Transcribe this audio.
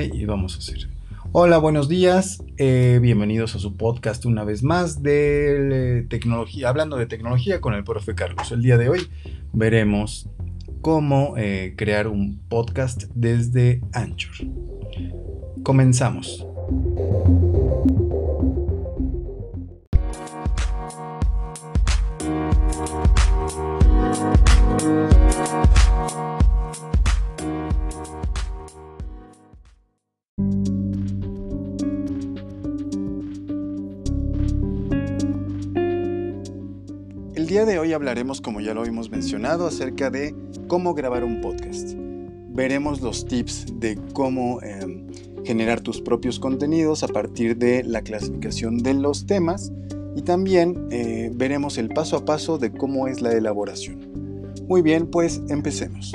y vamos a hacer. Hola, buenos días. Eh, bienvenidos a su podcast una vez más de eh, tecnología, hablando de tecnología con el profe Carlos. El día de hoy veremos cómo eh, crear un podcast desde Anchor. Comenzamos. Día de hoy hablaremos, como ya lo hemos mencionado, acerca de cómo grabar un podcast. Veremos los tips de cómo em, generar tus propios contenidos a partir de la clasificación de los temas y también eh, veremos el paso a paso de cómo es la elaboración. Muy bien, pues empecemos.